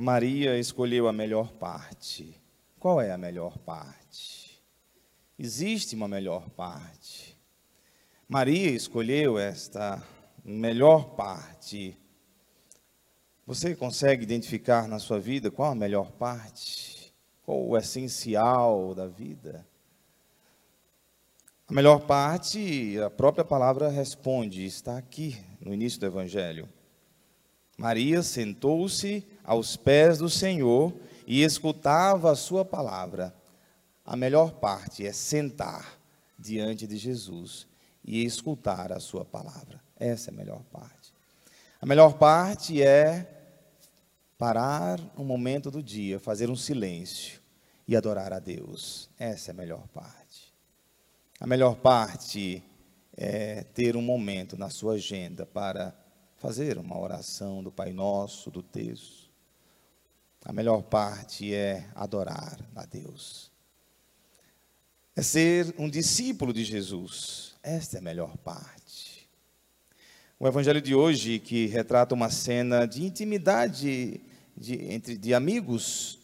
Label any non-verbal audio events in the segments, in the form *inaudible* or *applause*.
Maria escolheu a melhor parte. Qual é a melhor parte? Existe uma melhor parte. Maria escolheu esta melhor parte. Você consegue identificar na sua vida qual a melhor parte? Qual o essencial da vida? A melhor parte, a própria palavra responde, está aqui no início do Evangelho. Maria sentou-se aos pés do Senhor e escutava a sua palavra. A melhor parte é sentar diante de Jesus e escutar a sua palavra. Essa é a melhor parte. A melhor parte é parar um momento do dia, fazer um silêncio e adorar a Deus. Essa é a melhor parte. A melhor parte é ter um momento na sua agenda para fazer uma oração do Pai Nosso, do texto. A melhor parte é adorar a Deus. É ser um discípulo de Jesus. Esta é a melhor parte. O evangelho de hoje, que retrata uma cena de intimidade de, entre de amigos,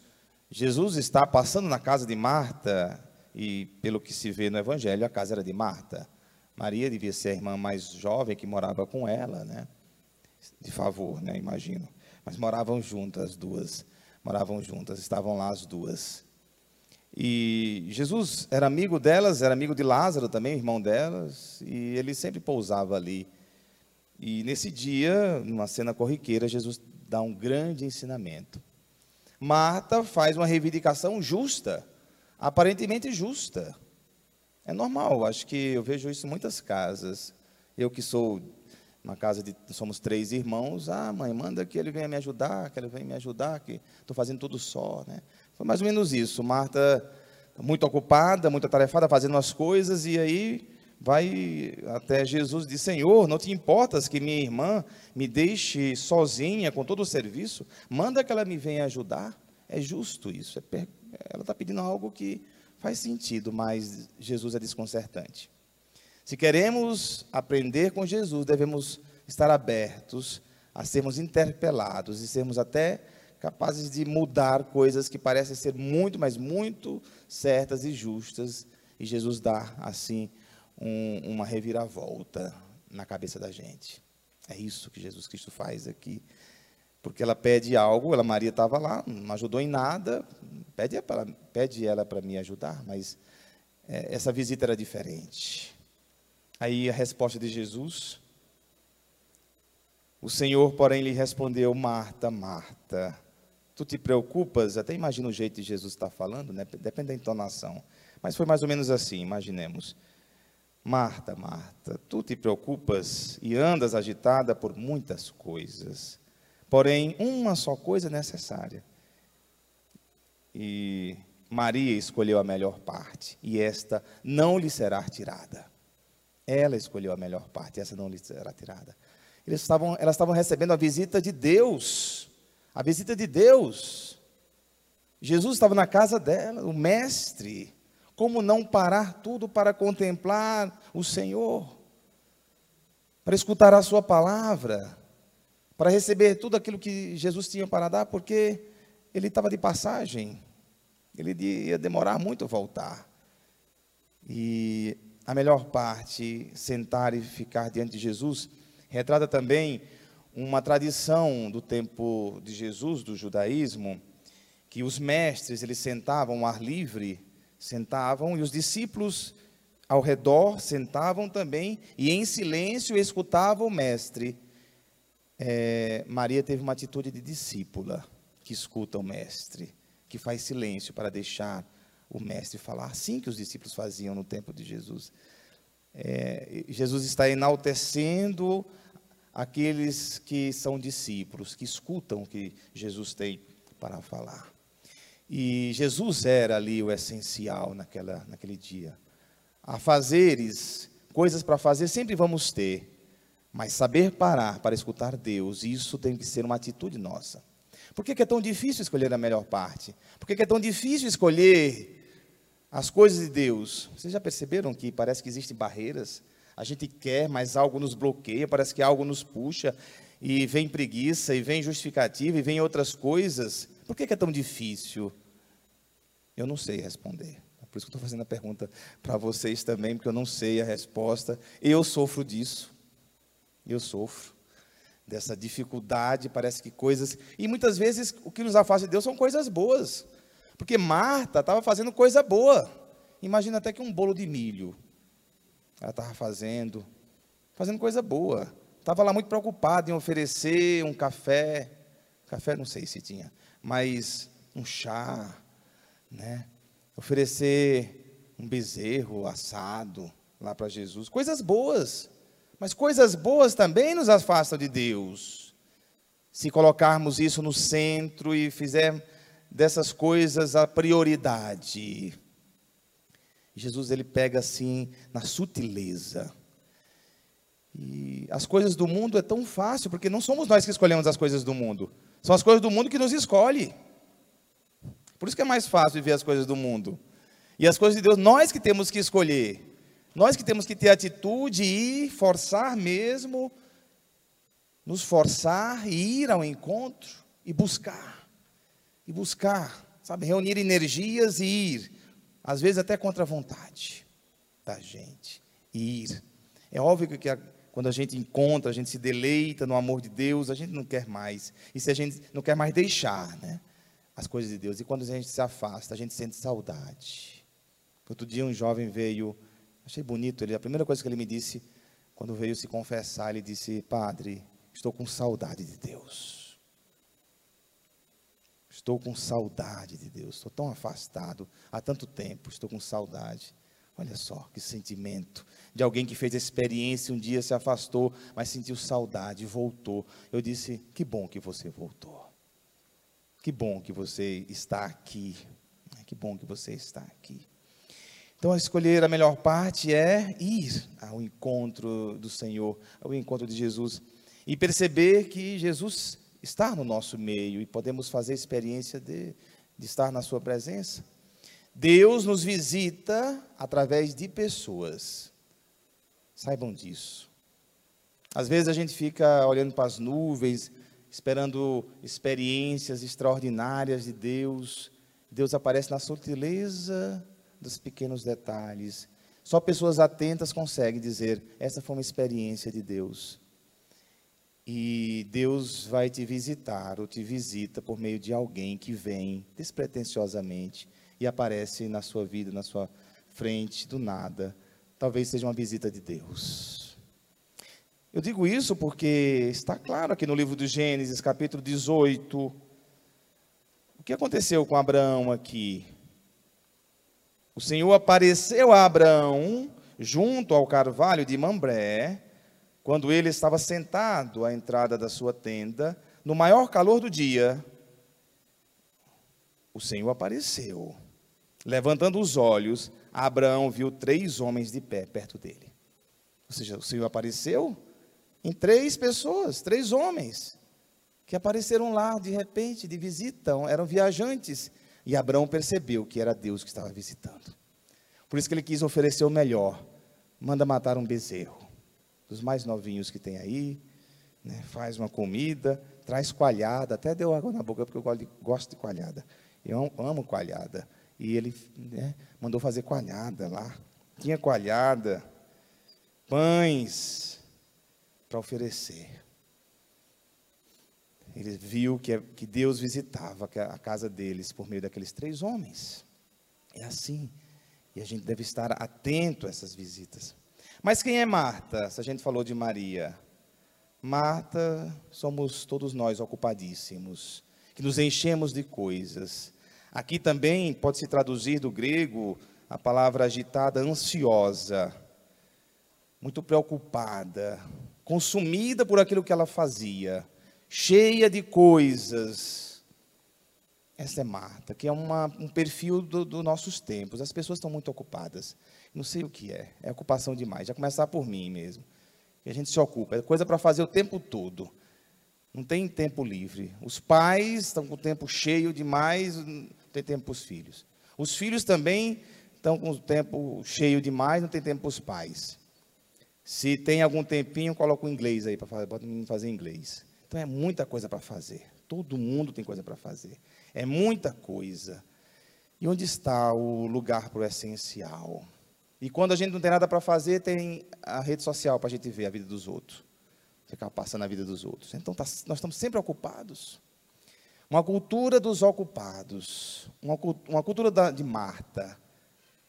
Jesus está passando na casa de Marta e pelo que se vê no Evangelho, a casa era de Marta. Maria devia ser a irmã mais jovem que morava com ela, né? De favor, né? Imagino. Mas moravam juntas as duas. Moravam juntas, estavam lá as duas. E Jesus era amigo delas, era amigo de Lázaro também, irmão delas, e ele sempre pousava ali. E nesse dia, numa cena corriqueira, Jesus dá um grande ensinamento. Marta faz uma reivindicação justa aparentemente justa. É normal, acho que eu vejo isso em muitas casas. Eu que sou uma casa de somos três irmãos, ah, mãe, manda que ele venha me ajudar, que ele venha me ajudar, que estou fazendo tudo só, né? Foi mais ou menos isso. Marta muito ocupada, muito atarefada, fazendo as coisas e aí vai até Jesus e diz: Senhor, não te importas que minha irmã me deixe sozinha com todo o serviço? Manda que ela me venha ajudar. É justo isso, é ela está pedindo algo que faz sentido, mas Jesus é desconcertante. Se queremos aprender com Jesus, devemos estar abertos a sermos interpelados e sermos até capazes de mudar coisas que parecem ser muito, mas muito certas e justas, e Jesus dá, assim, um, uma reviravolta na cabeça da gente. É isso que Jesus Cristo faz aqui porque ela pede algo, ela Maria estava lá, não ajudou em nada, pede, pede ela para me ajudar, mas é, essa visita era diferente. Aí a resposta de Jesus, o Senhor, porém, lhe respondeu: Marta, Marta, tu te preocupas? Até imagina o jeito de Jesus estar falando, né? depende da entonação, mas foi mais ou menos assim, imaginemos. Marta, Marta, tu te preocupas e andas agitada por muitas coisas. Porém, uma só coisa é necessária. E Maria escolheu a melhor parte, e esta não lhe será tirada. Ela escolheu a melhor parte, essa não lhe será tirada. Eles estavam, elas estavam recebendo a visita de Deus, a visita de Deus. Jesus estava na casa dela, o mestre. Como não parar tudo para contemplar o Senhor, para escutar a Sua palavra? para receber tudo aquilo que Jesus tinha para dar, porque ele estava de passagem, ele ia demorar muito a voltar. E a melhor parte, sentar e ficar diante de Jesus, retrata também uma tradição do tempo de Jesus, do judaísmo, que os mestres, eles sentavam ao ar livre, sentavam, e os discípulos ao redor sentavam também, e em silêncio escutavam o mestre. É, Maria teve uma atitude de discípula, que escuta o mestre, que faz silêncio para deixar o mestre falar, assim que os discípulos faziam no tempo de Jesus. É, Jesus está enaltecendo aqueles que são discípulos, que escutam o que Jesus tem para falar. E Jesus era ali o essencial naquela, naquele dia. A fazeres, coisas para fazer, sempre vamos ter. Mas saber parar para escutar Deus, isso tem que ser uma atitude nossa. Por que é tão difícil escolher a melhor parte? Por que é tão difícil escolher as coisas de Deus? Vocês já perceberam que parece que existem barreiras? A gente quer, mas algo nos bloqueia, parece que algo nos puxa. e vem preguiça, e vem justificativa, e vem outras coisas, por que, é tão difícil? Eu não sei responder. É por isso que eu estou fazendo a pergunta para vocês também, porque eu não sei a resposta. Eu sofro disso. Eu sofro dessa dificuldade, parece que coisas. E muitas vezes o que nos afasta de Deus são coisas boas. Porque Marta estava fazendo coisa boa. Imagina até que um bolo de milho. Ela estava fazendo, fazendo coisa boa. Estava lá muito preocupada em oferecer um café. Café não sei se tinha, mas um chá, né? Oferecer um bezerro assado lá para Jesus. Coisas boas. Mas coisas boas também nos afastam de Deus. Se colocarmos isso no centro e fizermos dessas coisas a prioridade. Jesus ele pega assim na sutileza. E as coisas do mundo é tão fácil, porque não somos nós que escolhemos as coisas do mundo. São as coisas do mundo que nos escolhe. Por isso que é mais fácil viver as coisas do mundo. E as coisas de Deus, nós que temos que escolher. Nós que temos que ter atitude e forçar mesmo, nos forçar e ir ao encontro e buscar. E buscar, sabe, reunir energias e ir, às vezes até contra a vontade da gente. E ir. É óbvio que a, quando a gente encontra, a gente se deleita no amor de Deus, a gente não quer mais. E se a gente não quer mais deixar, né? As coisas de Deus. E quando a gente se afasta, a gente sente saudade. Outro dia um jovem veio Achei bonito ele. A primeira coisa que ele me disse, quando veio se confessar, ele disse: Padre, estou com saudade de Deus. Estou com saudade de Deus. Estou tão afastado há tanto tempo. Estou com saudade. Olha só que sentimento de alguém que fez a experiência, um dia se afastou, mas sentiu saudade, voltou. Eu disse: Que bom que você voltou. Que bom que você está aqui. Que bom que você está aqui. Então, a escolher a melhor parte é ir ao encontro do Senhor, ao encontro de Jesus, e perceber que Jesus está no nosso meio e podemos fazer experiência de, de estar na Sua presença. Deus nos visita através de pessoas, saibam disso. Às vezes a gente fica olhando para as nuvens, esperando experiências extraordinárias de Deus. Deus aparece na sutileza dos pequenos detalhes. Só pessoas atentas conseguem dizer: essa foi uma experiência de Deus. E Deus vai te visitar ou te visita por meio de alguém que vem despretensiosamente e aparece na sua vida, na sua frente, do nada. Talvez seja uma visita de Deus. Eu digo isso porque está claro aqui no livro do Gênesis, capítulo 18. O que aconteceu com Abraão aqui? O Senhor apareceu a Abraão junto ao carvalho de Mambré, quando ele estava sentado à entrada da sua tenda, no maior calor do dia. O Senhor apareceu. Levantando os olhos, Abraão viu três homens de pé perto dele. Ou seja, o Senhor apareceu em três pessoas, três homens, que apareceram lá de repente, de visita, eram viajantes e Abraão percebeu que era Deus que estava visitando. Por isso que ele quis oferecer o melhor. Manda matar um bezerro, dos mais novinhos que tem aí, né? faz uma comida, traz coalhada, até deu água na boca porque eu gosto de coalhada. Eu amo coalhada. E ele né, mandou fazer coalhada lá. Tinha coalhada, pães para oferecer ele viu que, que Deus visitava a casa deles por meio daqueles três homens. É assim. E a gente deve estar atento a essas visitas. Mas quem é Marta? Se a gente falou de Maria. Marta, somos todos nós ocupadíssimos, que nos enchemos de coisas. Aqui também pode se traduzir do grego a palavra agitada, ansiosa, muito preocupada, consumida por aquilo que ela fazia cheia de coisas. Essa é Marta, que é uma, um perfil dos do nossos tempos. As pessoas estão muito ocupadas. Não sei o que é. É ocupação demais. Já começar por mim mesmo. E a gente se ocupa. É coisa para fazer o tempo todo. Não tem tempo livre. Os pais estão com o tempo cheio demais, não tem tempo para os filhos. Os filhos também estão com o tempo cheio demais, não tem tempo para os pais. Se tem algum tempinho, coloca o inglês aí para fazer, fazer inglês. Então é muita coisa para fazer. Todo mundo tem coisa para fazer. É muita coisa. E onde está o lugar para o essencial? E quando a gente não tem nada para fazer, tem a rede social para a gente ver a vida dos outros. Ficar passando a vida dos outros. Então tá, nós estamos sempre ocupados. Uma cultura dos ocupados. Uma, uma cultura da, de Marta.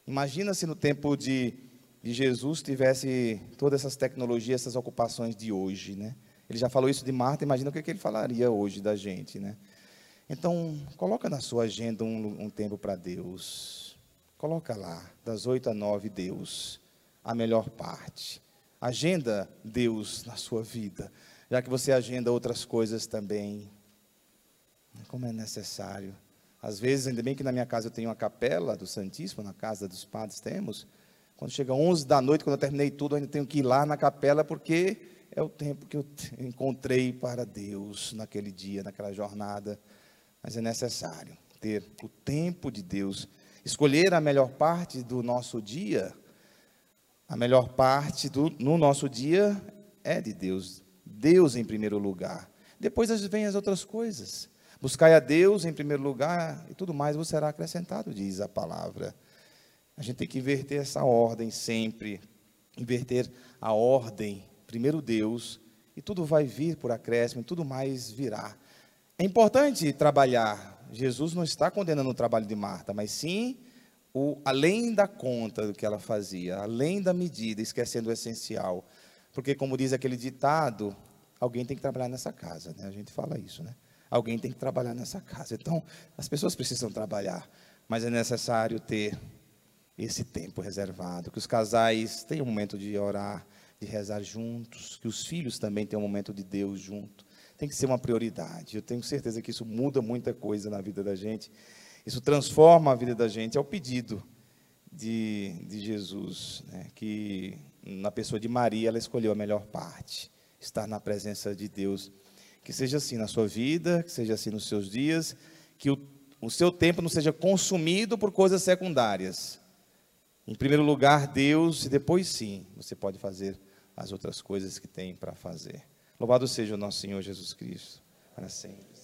Imagina se no tempo de, de Jesus tivesse todas essas tecnologias, essas ocupações de hoje, né? Ele já falou isso de Marta, imagina o que, que ele falaria hoje da gente, né? Então, coloca na sua agenda um, um tempo para Deus. Coloca lá, das oito a nove, Deus, a melhor parte. Agenda Deus na sua vida, já que você agenda outras coisas também. Como é necessário. Às vezes, ainda bem que na minha casa eu tenho uma capela do Santíssimo, na casa dos padres temos. Quando chega 11 da noite, quando eu terminei tudo, eu ainda tenho que ir lá na capela, porque é o tempo que eu *laughs* encontrei para Deus naquele dia, naquela jornada. Mas é necessário ter o tempo de Deus, escolher a melhor parte do nosso dia. A melhor parte do, no nosso dia é de Deus. Deus em primeiro lugar. Depois vêm as outras coisas. Buscai a Deus em primeiro lugar e tudo mais vos será acrescentado, diz a palavra. A gente tem que inverter essa ordem sempre, inverter a ordem primeiro Deus, e tudo vai vir por acréscimo, e tudo mais virá. É importante trabalhar. Jesus não está condenando o trabalho de Marta, mas sim o além da conta do que ela fazia, além da medida, esquecendo o essencial. Porque, como diz aquele ditado, alguém tem que trabalhar nessa casa, né? A gente fala isso, né? Alguém tem que trabalhar nessa casa. Então, as pessoas precisam trabalhar, mas é necessário ter esse tempo reservado, que os casais tenham um momento de orar, de rezar juntos, que os filhos também tenham um momento de Deus junto. Tem que ser uma prioridade. Eu tenho certeza que isso muda muita coisa na vida da gente. Isso transforma a vida da gente. É o pedido de, de Jesus, né? que na pessoa de Maria ela escolheu a melhor parte, estar na presença de Deus. Que seja assim na sua vida, que seja assim nos seus dias, que o, o seu tempo não seja consumido por coisas secundárias. Em primeiro lugar, Deus, e depois sim, você pode fazer as outras coisas que tem para fazer. Louvado seja o nosso Senhor Jesus Cristo, para sempre.